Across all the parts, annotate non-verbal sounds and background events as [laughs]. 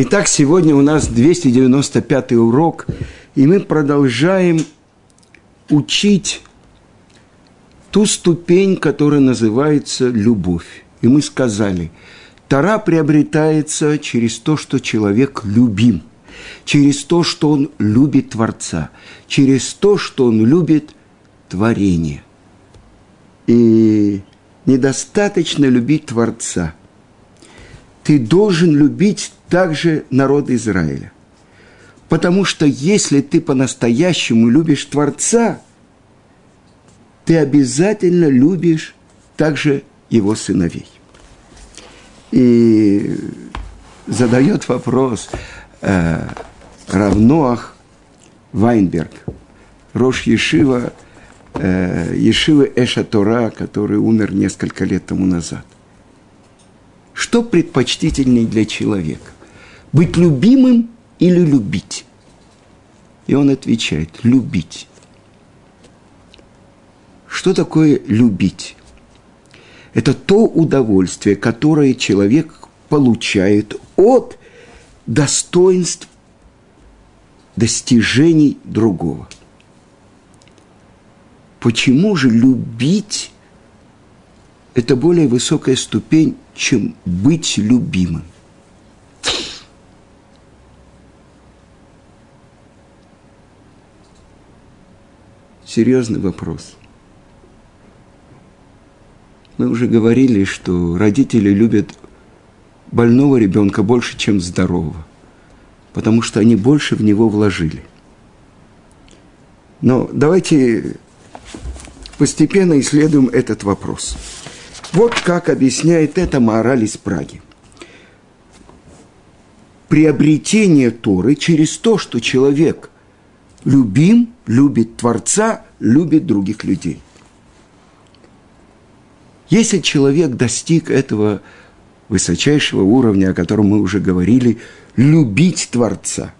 Итак, сегодня у нас 295 урок, и мы продолжаем учить ту ступень, которая называется любовь. И мы сказали, Тара приобретается через то, что человек любим, через то, что он любит Творца, через то, что он любит творение. И недостаточно любить Творца. Ты должен любить также народ Израиля. Потому что если ты по-настоящему любишь Творца, ты обязательно любишь также его сыновей. И задает вопрос э, Равноах Вайнберг, Рош Ешива, э, Ешивы Эша Тора, который умер несколько лет тому назад. Что предпочтительнее для человека? Быть любимым или любить? И он отвечает, любить. Что такое любить? Это то удовольствие, которое человек получает от достоинств, достижений другого. Почему же любить – это более высокая ступень, чем быть любимым? Серьезный вопрос. Мы уже говорили, что родители любят больного ребенка больше, чем здорового, потому что они больше в него вложили. Но давайте постепенно исследуем этот вопрос. Вот как объясняет это мораль из Праги. Приобретение Торы через то, что человек любим, любит Творца, любит других людей. Если человек достиг этого высочайшего уровня, о котором мы уже говорили, любить Творца,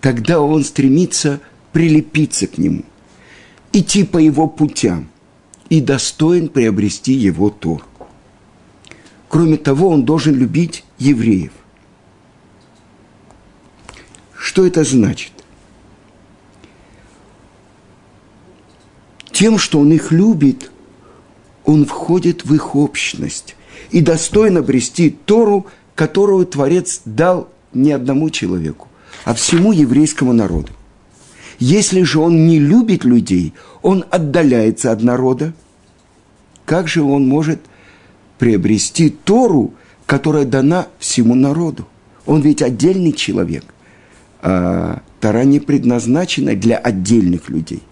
тогда он стремится прилепиться к нему, идти по его путям и достоин приобрести его Тор. Кроме того, он должен любить евреев. Что это значит? Тем, что он их любит, он входит в их общность и достойно обрести Тору, которую Творец дал не одному человеку, а всему еврейскому народу. Если же он не любит людей, он отдаляется от народа, как же он может приобрести Тору, которая дана всему народу? Он ведь отдельный человек а Тора не предназначена для отдельных людей.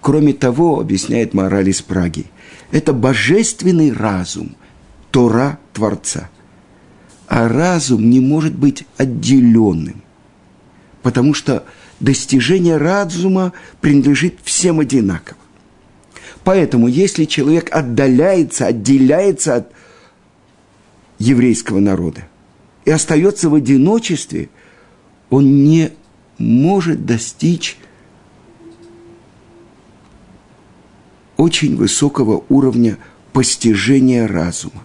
Кроме того, объясняет мораль из Праги, это божественный разум, Тора Творца. А разум не может быть отделенным, потому что достижение разума принадлежит всем одинаково. Поэтому, если человек отдаляется, отделяется от еврейского народа и остается в одиночестве – он не может достичь очень высокого уровня постижения разума,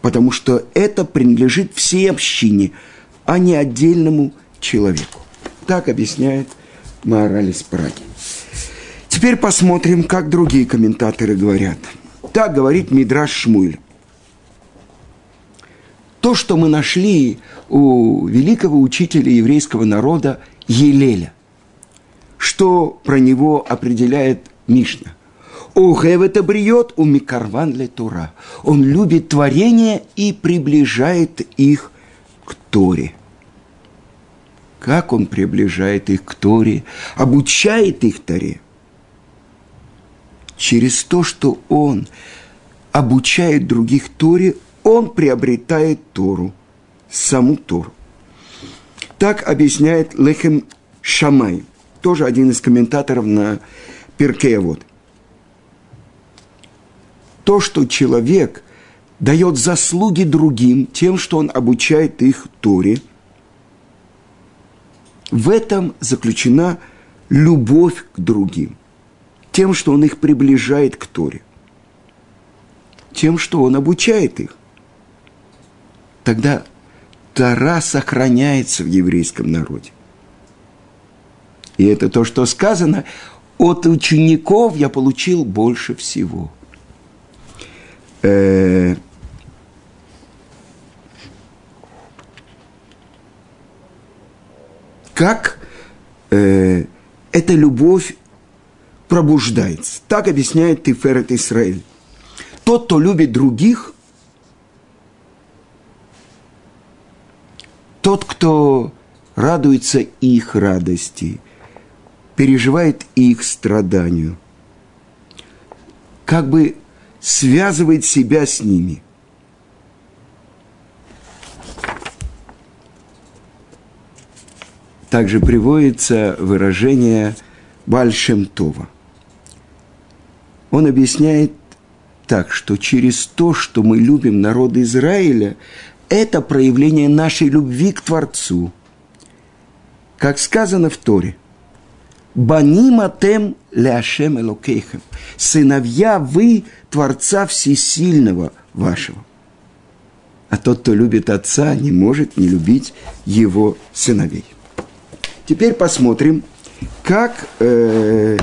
потому что это принадлежит всей общине, а не отдельному человеку. Так объясняет Маоралис Праги. Теперь посмотрим, как другие комментаторы говорят. Так говорит Мидраш Шмуль то, что мы нашли у великого учителя еврейского народа Елеля. Что про него определяет Мишна? Это бриет у Микарван ле Тура. Он любит творение и приближает их к Торе. Как он приближает их к Торе, обучает их Торе? Через то, что он обучает других Торе, он приобретает Тору, саму Тору. Так объясняет Лехем Шамай, тоже один из комментаторов на Перкея То, что человек дает заслуги другим тем, что он обучает их Торе, в этом заключена любовь к другим, тем, что он их приближает к Торе, тем, что он обучает их тогда Тара сохраняется в еврейском народе. И это то, что сказано, от учеников я получил больше всего. Э, как э, эта любовь пробуждается. Так объясняет Тиферет Исраиль. Тот, кто любит других, тот, кто радуется их радости, переживает их страданию, как бы связывает себя с ними. Также приводится выражение Бальшемтова. Он объясняет так, что через то, что мы любим народы Израиля, это проявление нашей любви к Творцу. Как сказано в Торе, «Банима тем ляшем элокейхем» – «Сыновья вы Творца Всесильного вашего». А тот, кто любит Отца, не может не любить его сыновей. Теперь посмотрим, как э,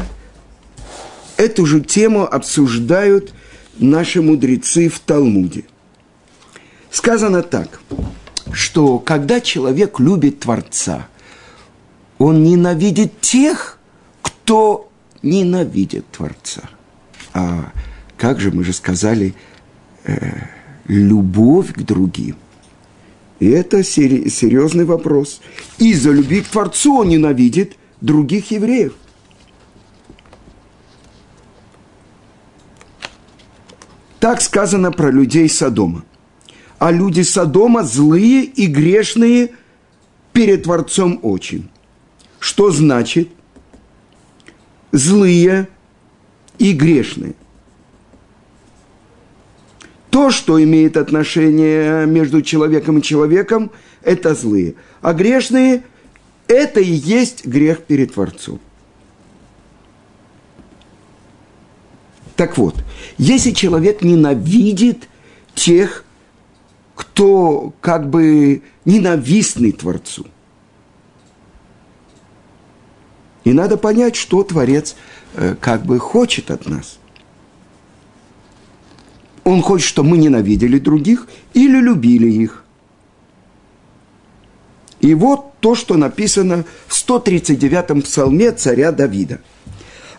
эту же тему обсуждают наши мудрецы в Талмуде. Сказано так, что когда человек любит Творца, он ненавидит тех, кто ненавидит Творца. А как же мы же сказали, э, любовь к другим. И это серьезный вопрос. Из-за любви к Творцу он ненавидит других евреев. Так сказано про людей Содома. А люди Содома злые и грешные перед Творцом очень. Что значит злые и грешные? То, что имеет отношение между человеком и человеком, это злые. А грешные – это и есть грех перед Творцом. Так вот, если человек ненавидит тех, кто как бы ненавистный Творцу, и надо понять, что Творец э, как бы хочет от нас. Он хочет, чтобы мы ненавидели других или любили их. И вот то, что написано в 139-м псалме царя Давида –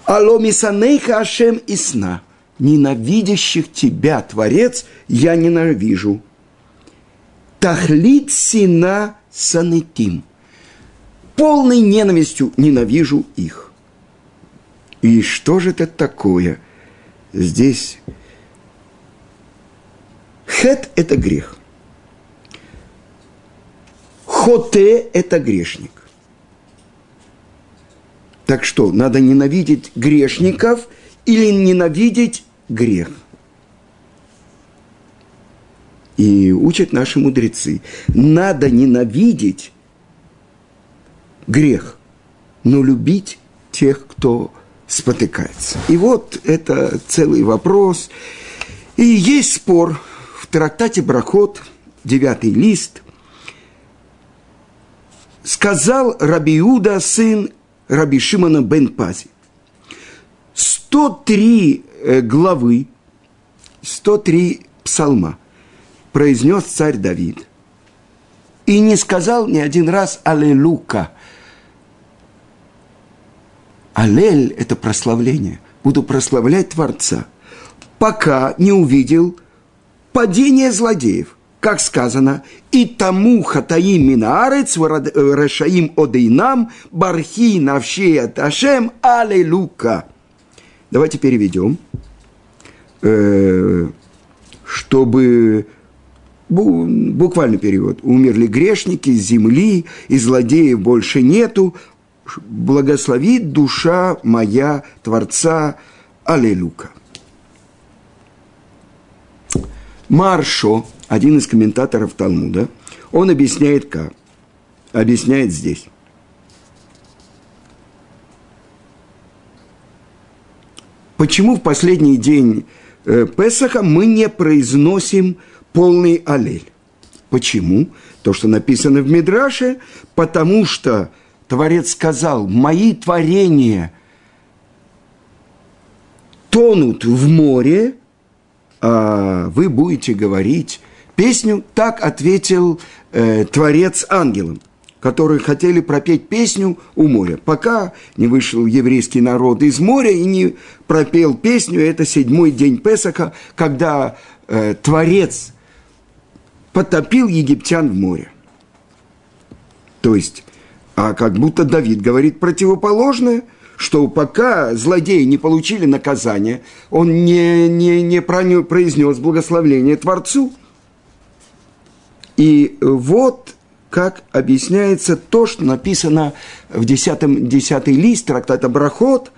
Аломисанейха Ашем сна. Ненавидящих тебя, Творец, я ненавижу. Тахлит сина санетим. Полной ненавистью ненавижу их. И что же это такое? Здесь хет – это грех. Хоте – это грешник. Так что, надо ненавидеть грешников или ненавидеть грех? И учат наши мудрецы. Надо ненавидеть грех, но любить тех, кто спотыкается. И вот это целый вопрос. И есть спор в трактате Брахот, девятый лист. Сказал Рабиуда, сын Раби Шимона бен Пази. 103 э, главы, 103 псалма произнес царь Давид. И не сказал ни один раз «Аллилуйка». Аллель – это прославление. Буду прославлять Творца, пока не увидел падение злодеев – как сказано, и тому хатаим минаарец, рашаим одейнам, бархи навшея ташем, аллилуйка. Давайте переведем, э, чтобы буквальный перевод. Умерли грешники земли, и злодеев больше нету. Благословит душа моя Творца. Аллилуйка. Маршо, один из комментаторов Талмуда, он объясняет как? Объясняет здесь. Почему в последний день э, Песаха мы не произносим полный аллель? Почему? То, что написано в Мидраше, потому что Творец сказал, мои творения тонут в море, а вы будете говорить песню. Так ответил э, Творец ангелам которые хотели пропеть песню у моря. Пока не вышел еврейский народ из моря и не пропел песню, это седьмой день Песаха, когда э, Творец потопил египтян в море. То есть, а как будто Давид говорит противоположное, что пока злодеи не получили наказание, он не, не, не произнес благословление Творцу. И вот как объясняется то, что написано в 10, 10 лист трактата Брахот,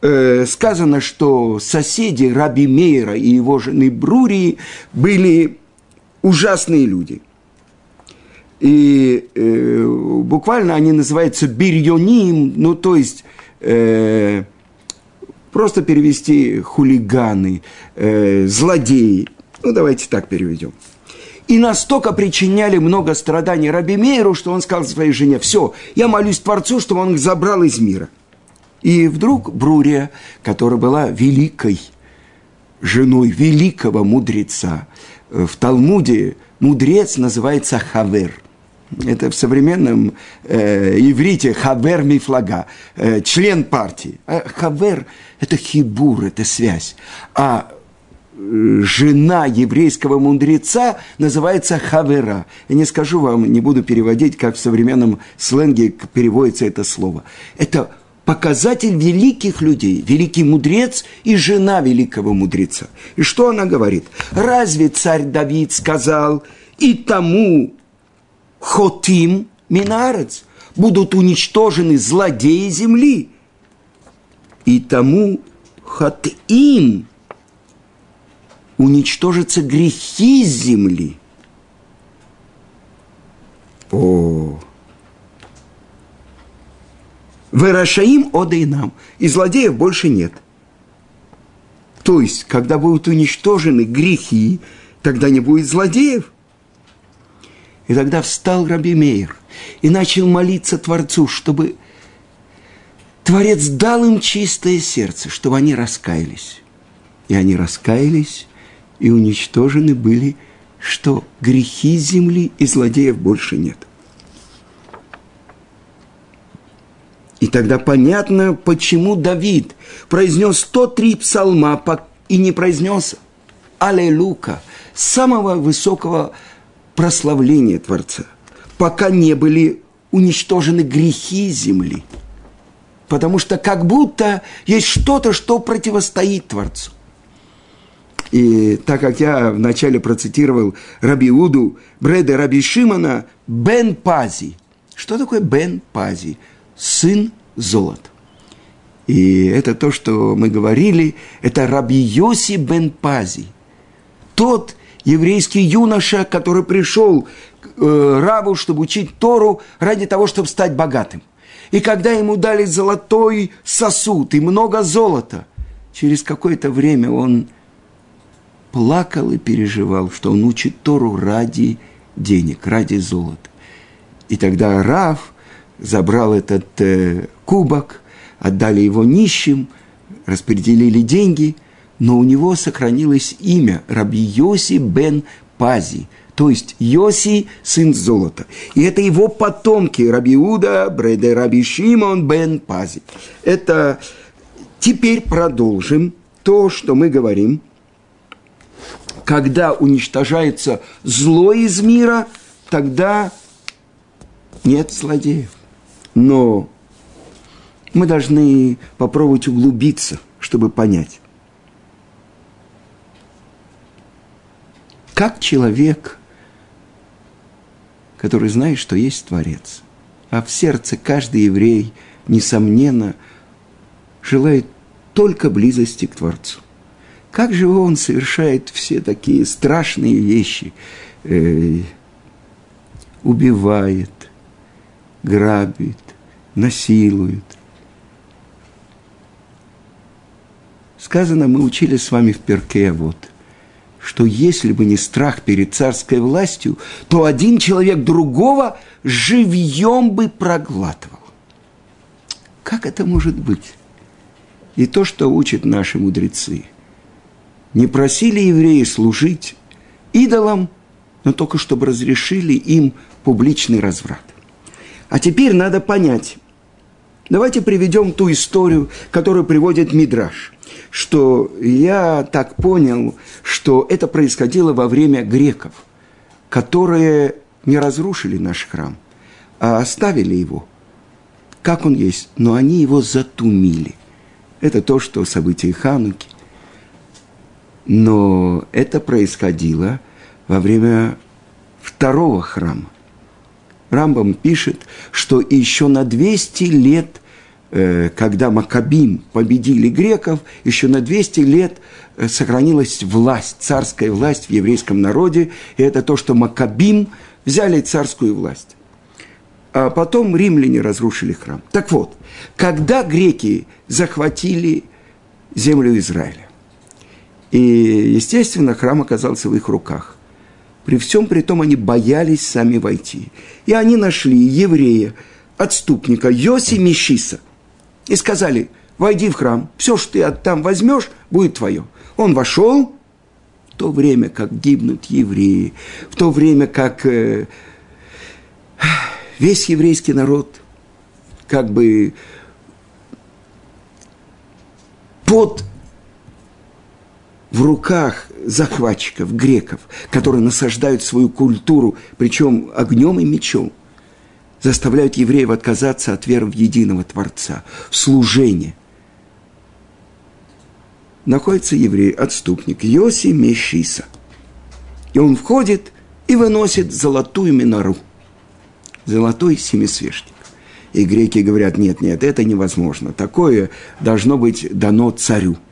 э, сказано, что соседи Раби Мейра и его жены Брурии были ужасные люди. И э, буквально они называются бирьоним, ну то есть э, просто перевести хулиганы, э, злодеи. Ну давайте так переведем и настолько причиняли много страданий Раби Мейру, что он сказал своей жене, все, я молюсь Творцу, чтобы он их забрал из мира. И вдруг Брурия, которая была великой женой великого мудреца, в Талмуде мудрец называется Хавер. Это в современном э, иврите Хавер Мифлага, э, член партии. А Хавер – это хибур, это связь. А жена еврейского мудреца называется хавера. Я не скажу вам, не буду переводить, как в современном сленге переводится это слово. Это показатель великих людей, великий мудрец и жена великого мудреца. И что она говорит? Разве царь Давид сказал, и тому хотим минарец будут уничтожены злодеи земли, и тому хотим уничтожатся грехи земли. О, Вырашаим нам, и злодеев больше нет. То есть, когда будут уничтожены грехи, тогда не будет злодеев. И тогда встал Раби Мейер и начал молиться Творцу, чтобы Творец дал им чистое сердце, чтобы они раскаялись. И они раскаялись, и уничтожены были, что грехи земли и злодеев больше нет. И тогда понятно, почему Давид произнес 103 псалма и не произнес Аллилуйка, самого высокого прославления Творца, пока не были уничтожены грехи земли. Потому что как будто есть что-то, что противостоит Творцу. И так как я вначале процитировал Раби Уду, Бреда Раби Шимана, Бен Пази. Что такое Бен Пази? Сын золот. И это то, что мы говорили, это Раби Йоси Бен Пази. Тот еврейский юноша, который пришел к э, чтобы учить Тору ради того, чтобы стать богатым. И когда ему дали золотой сосуд и много золота, через какое-то время он плакал и переживал, что он учит Тору ради денег, ради золота. И тогда Рав забрал этот э, кубок, отдали его нищим, распределили деньги, но у него сохранилось имя Раби Йоси бен Пази, то есть Йоси, сын золота. И это его потомки, Раби Уда, Бреде Раби Шимон бен Пази. Это теперь продолжим то, что мы говорим – когда уничтожается зло из мира, тогда нет злодеев. Но мы должны попробовать углубиться, чтобы понять. Как человек, который знает, что есть Творец, а в сердце каждый еврей, несомненно, желает только близости к Творцу. Как же он совершает все такие страшные вещи? Э, убивает, грабит, насилует. Сказано, мы учили с вами в перке вот, что если бы не страх перед царской властью, то один человек другого живьем бы проглатывал. Как это может быть? И то, что учат наши мудрецы. Не просили евреи служить идолам, но только чтобы разрешили им публичный разврат. А теперь надо понять. Давайте приведем ту историю, которую приводит Мидраш. Что я так понял, что это происходило во время греков, которые не разрушили наш храм, а оставили его, как он есть, но они его затумили. Это то, что события Хануки. Но это происходило во время второго храма. Рамбам пишет, что еще на 200 лет, э, когда Макабим победили греков, еще на 200 лет э, сохранилась власть, царская власть в еврейском народе, и это то, что Макабим взяли царскую власть. А потом римляне разрушили храм. Так вот, когда греки захватили землю Израиля, и, естественно, храм оказался в их руках. При всем при том они боялись сами войти. И они нашли еврея, отступника Йоси Мишиса. И сказали, войди в храм, все, что ты там возьмешь, будет твое. Он вошел, в то время, как гибнут евреи, в то время, как э, весь еврейский народ как бы под в руках захватчиков, греков, которые насаждают свою культуру, причем огнем и мечом, заставляют евреев отказаться от веры в единого Творца, служения. Находится еврей, отступник, Йоси Мешиса. И он входит и выносит золотую минору, золотой семисвешник. И греки говорят, нет, нет, это невозможно. Такое должно быть дано царю –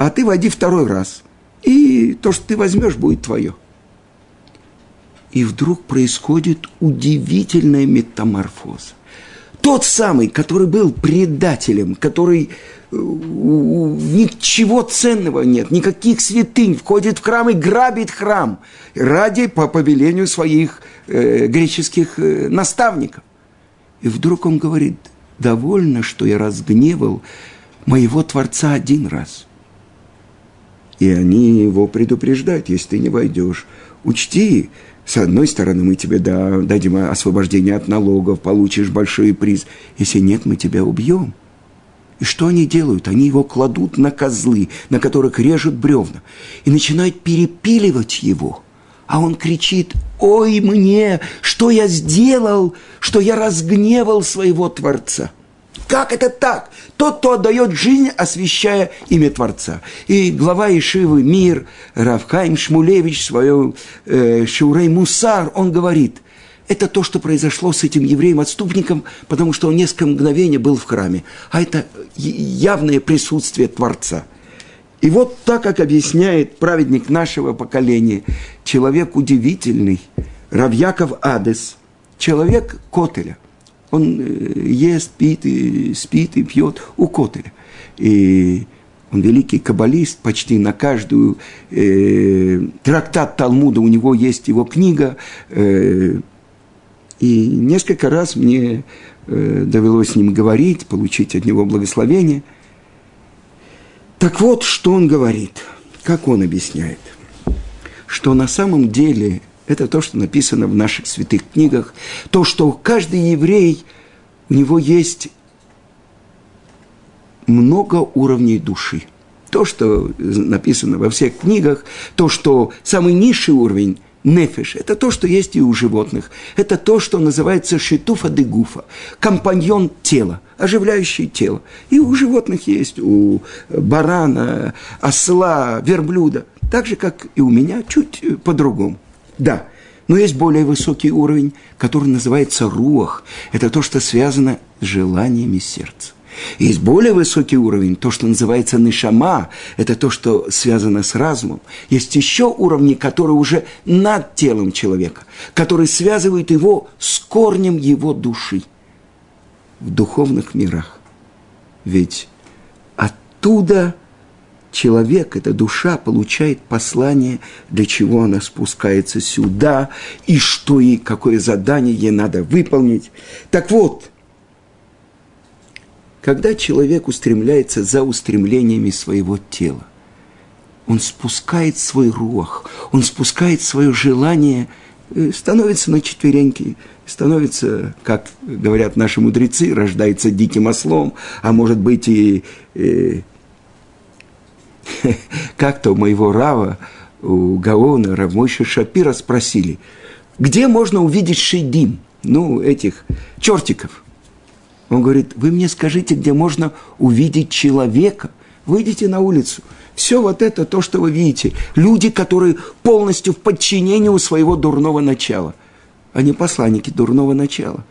а ты войди второй раз, и то, что ты возьмешь, будет твое. И вдруг происходит удивительная метаморфоза. Тот самый, который был предателем, который э, ничего ценного нет, никаких святынь, входит в храм и грабит храм ради по повелению своих э, греческих э, наставников. И вдруг он говорит, довольно, что я разгневал моего Творца один раз – и они его предупреждают, если ты не войдешь. Учти, с одной стороны, мы тебе да, дадим освобождение от налогов, получишь большой приз. Если нет, мы тебя убьем. И что они делают? Они его кладут на козлы, на которых режут бревна, и начинают перепиливать его. А он кричит, ой мне, что я сделал, что я разгневал своего Творца – как это так? Тот, кто отдает жизнь, освящая имя Творца. И глава Ишивы Мир, Равхайм Шмулевич, в своем э, Шурей Мусар, он говорит, это то, что произошло с этим евреем-отступником, потому что он несколько мгновений был в храме. А это явное присутствие Творца. И вот так, как объясняет праведник нашего поколения, человек удивительный, Равьяков Адес, человек Котеля – он э, ест, пит, и спит и пьет у Котеля. И он великий каббалист, почти на каждую э, трактат Талмуда у него есть его книга. Э, и несколько раз мне э, довелось с ним говорить, получить от него благословение. Так вот, что он говорит, как он объясняет, что на самом деле это то, что написано в наших святых книгах. То, что каждый еврей, у него есть много уровней души. То, что написано во всех книгах, то, что самый низший уровень – нефиш, это то, что есть и у животных. Это то, что называется шитуфа де гуфа, компаньон тела, оживляющий тело. И у животных есть, у барана, осла, верблюда. Так же, как и у меня, чуть по-другому. Да, но есть более высокий уровень, который называется руах. Это то, что связано с желаниями сердца. Есть более высокий уровень, то, что называется нишама, это то, что связано с разумом. Есть еще уровни, которые уже над телом человека, которые связывают его с корнем его души в духовных мирах. Ведь оттуда человек, эта душа получает послание, для чего она спускается сюда, и что ей, какое задание ей надо выполнить. Так вот, когда человек устремляется за устремлениями своего тела, он спускает свой рух, он спускает свое желание, э, становится на четвереньки, становится, как говорят наши мудрецы, рождается диким ослом, а может быть и э, [laughs] как-то у моего Рава, у Гаона, Равмойша Шапира спросили, где можно увидеть шейдим, ну, этих чертиков – он говорит, вы мне скажите, где можно увидеть человека. Выйдите на улицу. Все вот это, то, что вы видите. Люди, которые полностью в подчинении у своего дурного начала. Они посланники дурного начала.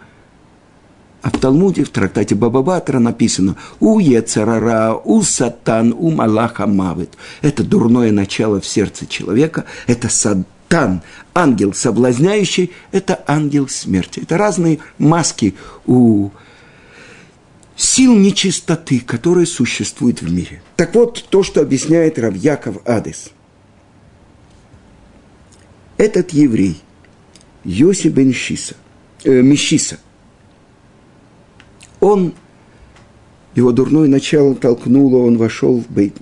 А в Талмуде, в трактате Бабабатра написано «У Ецарара, у Сатан, у Малаха Мавит». Это дурное начало в сердце человека, это Сатан, ангел соблазняющий, это ангел смерти. Это разные маски у сил нечистоты, которые существуют в мире. Так вот, то, что объясняет Равьяков Адес. Этот еврей, Йоси бен Шиса, э, Мишиса, он, его дурное начало толкнуло, он вошел в Бейт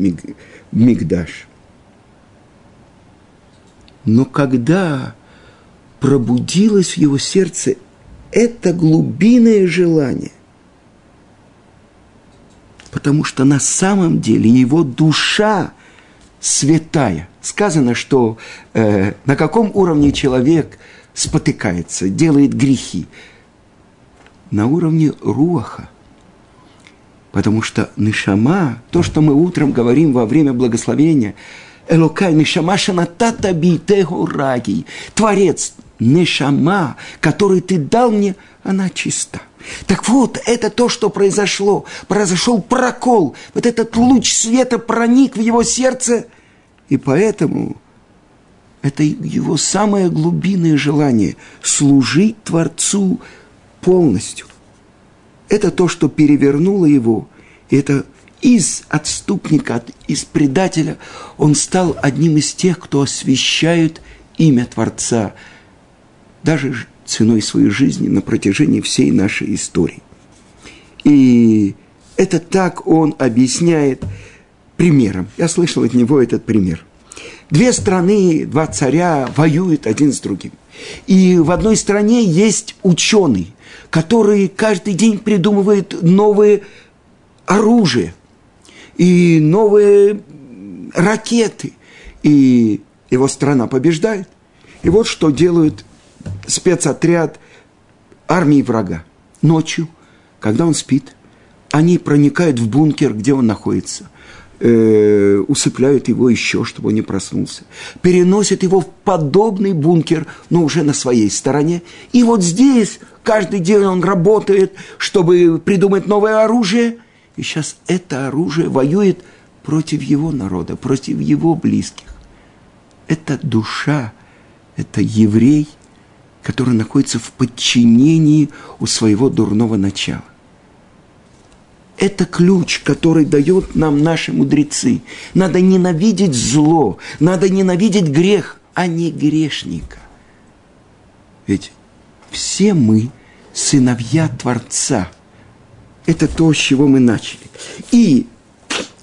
Мигдаш. Но когда пробудилось в его сердце это глубинное желание, потому что на самом деле его душа святая. Сказано, что э, на каком уровне человек спотыкается, делает грехи. На уровне руаха. Потому что нишама, то, что мы утром говорим во время благословения, Элокай нишама шанатата битегу раги. Творец, нишама, который ты дал мне, она чиста. Так вот, это то, что произошло. Произошел прокол. Вот этот луч света проник в его сердце. И поэтому это его самое глубинное желание – служить Творцу полностью. Это то, что перевернуло его. И это из отступника, из предателя он стал одним из тех, кто освящает имя Творца. Даже ценой своей жизни на протяжении всей нашей истории. И это так он объясняет примером. Я слышал от него этот пример. Две страны, два царя воюют один с другим. И в одной стране есть ученый, который каждый день придумывает новые оружия и новые ракеты. И его страна побеждает. И вот что делают спецотряд армии врага. Ночью, когда он спит, они проникают в бункер, где он находится, э, усыпляют его еще, чтобы он не проснулся, переносят его в подобный бункер, но уже на своей стороне. И вот здесь каждый день он работает, чтобы придумать новое оружие. И сейчас это оружие воюет против его народа, против его близких. Это душа, это еврей – который находится в подчинении у своего дурного начала. Это ключ, который дают нам наши мудрецы. Надо ненавидеть зло, надо ненавидеть грех, а не грешника. Ведь все мы сыновья Творца. Это то, с чего мы начали. И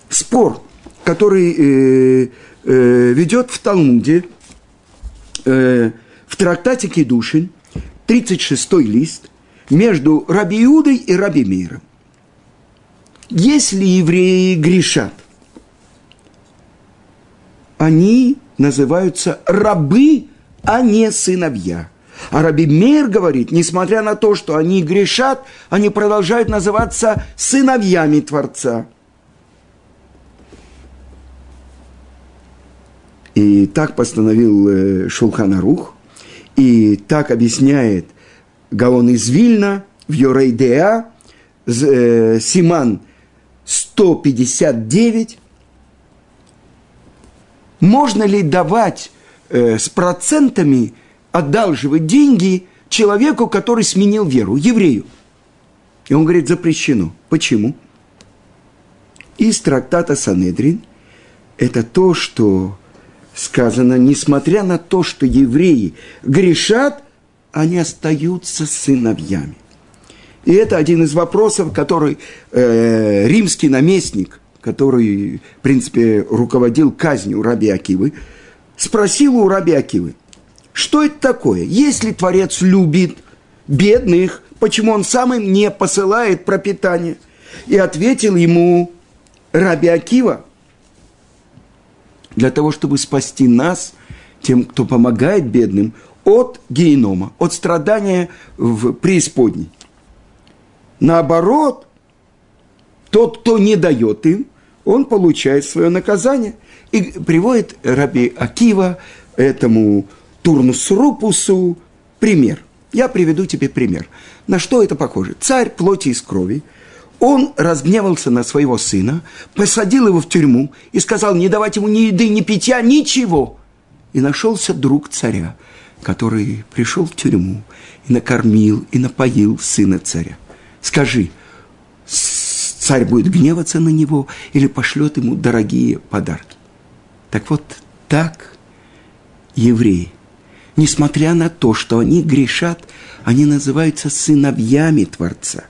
спор, который э, э, ведет в Талмуде, э, в трактате Кедушин, 36 лист, между Раби Иудой и Раби Миром. Если евреи грешат, они называются рабы, а не сыновья. А Раби Мейр говорит, несмотря на то, что они грешат, они продолжают называться сыновьями Творца. И так постановил э, Шулханарух. И так объясняет Гаон из Вильна в Йорейдеа, э, Симан 159. Можно ли давать э, с процентами, одалживать деньги человеку, который сменил веру, еврею? И он говорит, запрещено. Почему? Из трактата Санедрин это то, что сказано, несмотря на то, что евреи грешат, они остаются сыновьями. И это один из вопросов, который э, римский наместник, который, в принципе, руководил казнью Раби Акивы, спросил у Раби Акивы, что это такое? Если Творец любит бедных, почему он сам им не посылает пропитание? И ответил ему Раби Акива, для того, чтобы спасти нас, тем, кто помогает бедным, от генома, от страдания в преисподней. Наоборот, тот, кто не дает им, он получает свое наказание. И приводит Раби Акива этому Турнус Рупусу пример. Я приведу тебе пример. На что это похоже? Царь плоти из крови, он разгневался на своего сына, посадил его в тюрьму и сказал, не давать ему ни еды, ни питья, ничего. И нашелся друг царя, который пришел в тюрьму и накормил, и напоил сына царя. Скажи, царь будет гневаться на него или пошлет ему дорогие подарки? Так вот, так евреи, несмотря на то, что они грешат, они называются сыновьями Творца.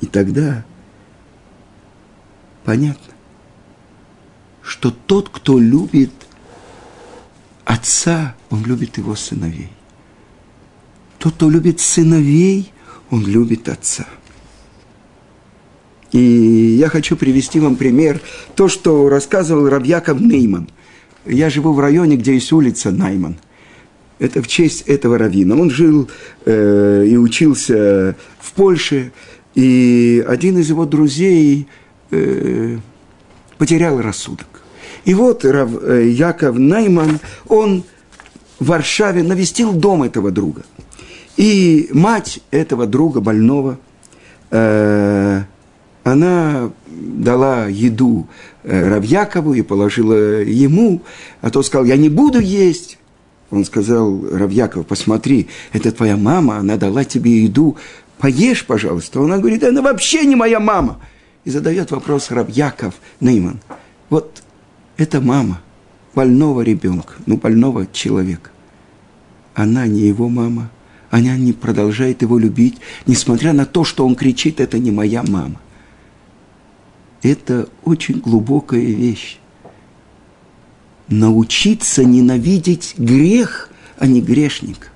И тогда понятно, что тот, кто любит отца, он любит его сыновей. Тот, кто любит сыновей, он любит отца. И я хочу привести вам пример, то, что рассказывал Рабьяков Нейман. Я живу в районе, где есть улица Найман. Это в честь этого равина. Он жил э, и учился в Польше, и один из его друзей э, потерял рассудок. И вот Рав, э, Яков Найман, он в Варшаве навестил дом этого друга – и мать этого друга больного, э, она дала еду э, Равьякову и положила ему, а то сказал, я не буду есть. Он сказал, Равьяков, посмотри, это твоя мама, она дала тебе еду, поешь, пожалуйста. Она говорит, она вообще не моя мама. И задает вопрос Равьяков Нейман. Вот это мама больного ребенка, ну, больного человека. Она не его мама – она не продолжает его любить, несмотря на то, что он кричит, это не моя мама. Это очень глубокая вещь. Научиться ненавидеть грех, а не грешник.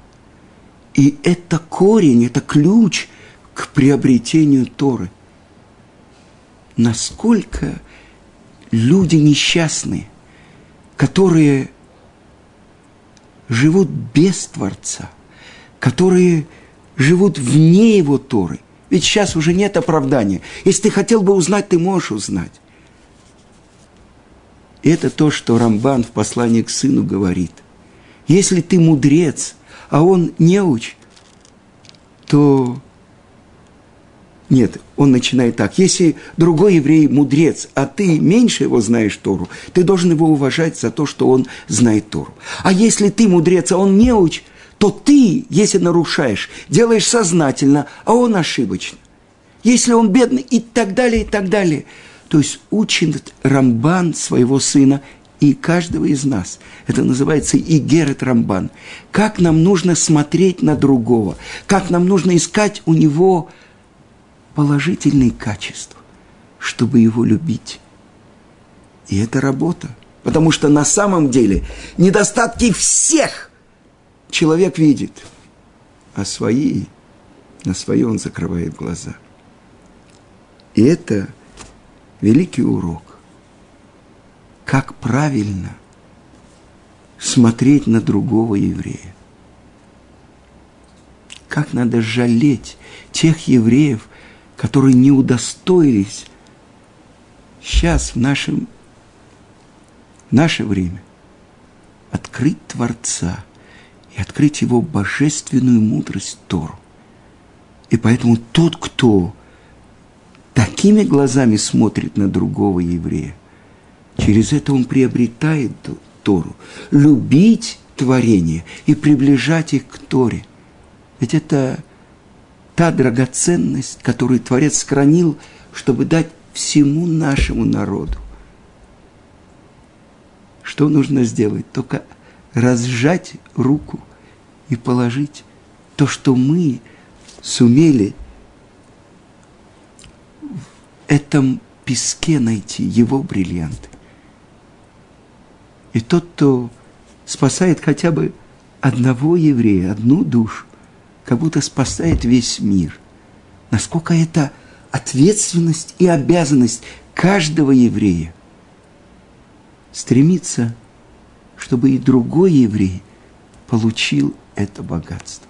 И это корень, это ключ к приобретению Торы. Насколько люди несчастные, которые живут без Творца – которые живут вне его Торы. Ведь сейчас уже нет оправдания. Если ты хотел бы узнать, ты можешь узнать. Это то, что Рамбан в послании к сыну говорит. Если ты мудрец, а он неуч, то нет, он начинает так. Если другой еврей мудрец, а ты меньше его знаешь Тору, ты должен его уважать за то, что он знает Тору. А если ты мудрец, а он неуч, то ты, если нарушаешь, делаешь сознательно, а он ошибочно. Если он бедный и так далее, и так далее. То есть учит Рамбан своего сына и каждого из нас. Это называется Игерет Рамбан. Как нам нужно смотреть на другого, как нам нужно искать у него положительные качества, чтобы его любить. И это работа. Потому что на самом деле недостатки всех – человек видит, а свои, на свои он закрывает глаза. И это великий урок. Как правильно смотреть на другого еврея. Как надо жалеть тех евреев, которые не удостоились сейчас в нашем, в наше время открыть Творца – и открыть его божественную мудрость Тору. И поэтому тот, кто такими глазами смотрит на другого еврея, через это он приобретает Тору. Любить творение и приближать их к Торе. Ведь это та драгоценность, которую Творец сохранил, чтобы дать всему нашему народу. Что нужно сделать? Только разжать руку и положить то, что мы сумели в этом песке найти, его бриллианты. И тот, кто спасает хотя бы одного еврея, одну душу, как будто спасает весь мир. Насколько это ответственность и обязанность каждого еврея стремиться, чтобы и другой еврей получил это богатство.